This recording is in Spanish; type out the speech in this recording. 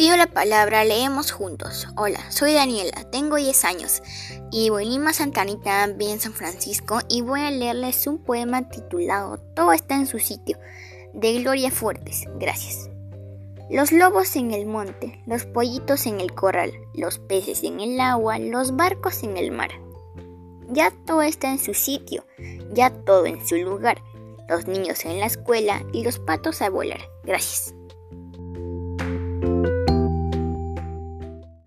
Pido la palabra, leemos juntos. Hola, soy Daniela, tengo 10 años y voy en Lima Santa Anita, bien San Francisco, y voy a leerles un poema titulado Todo está en su sitio, de Gloria Fuertes. Gracias. Los lobos en el monte, los pollitos en el corral, los peces en el agua, los barcos en el mar. Ya todo está en su sitio, ya todo en su lugar, los niños en la escuela y los patos a volar. Gracias.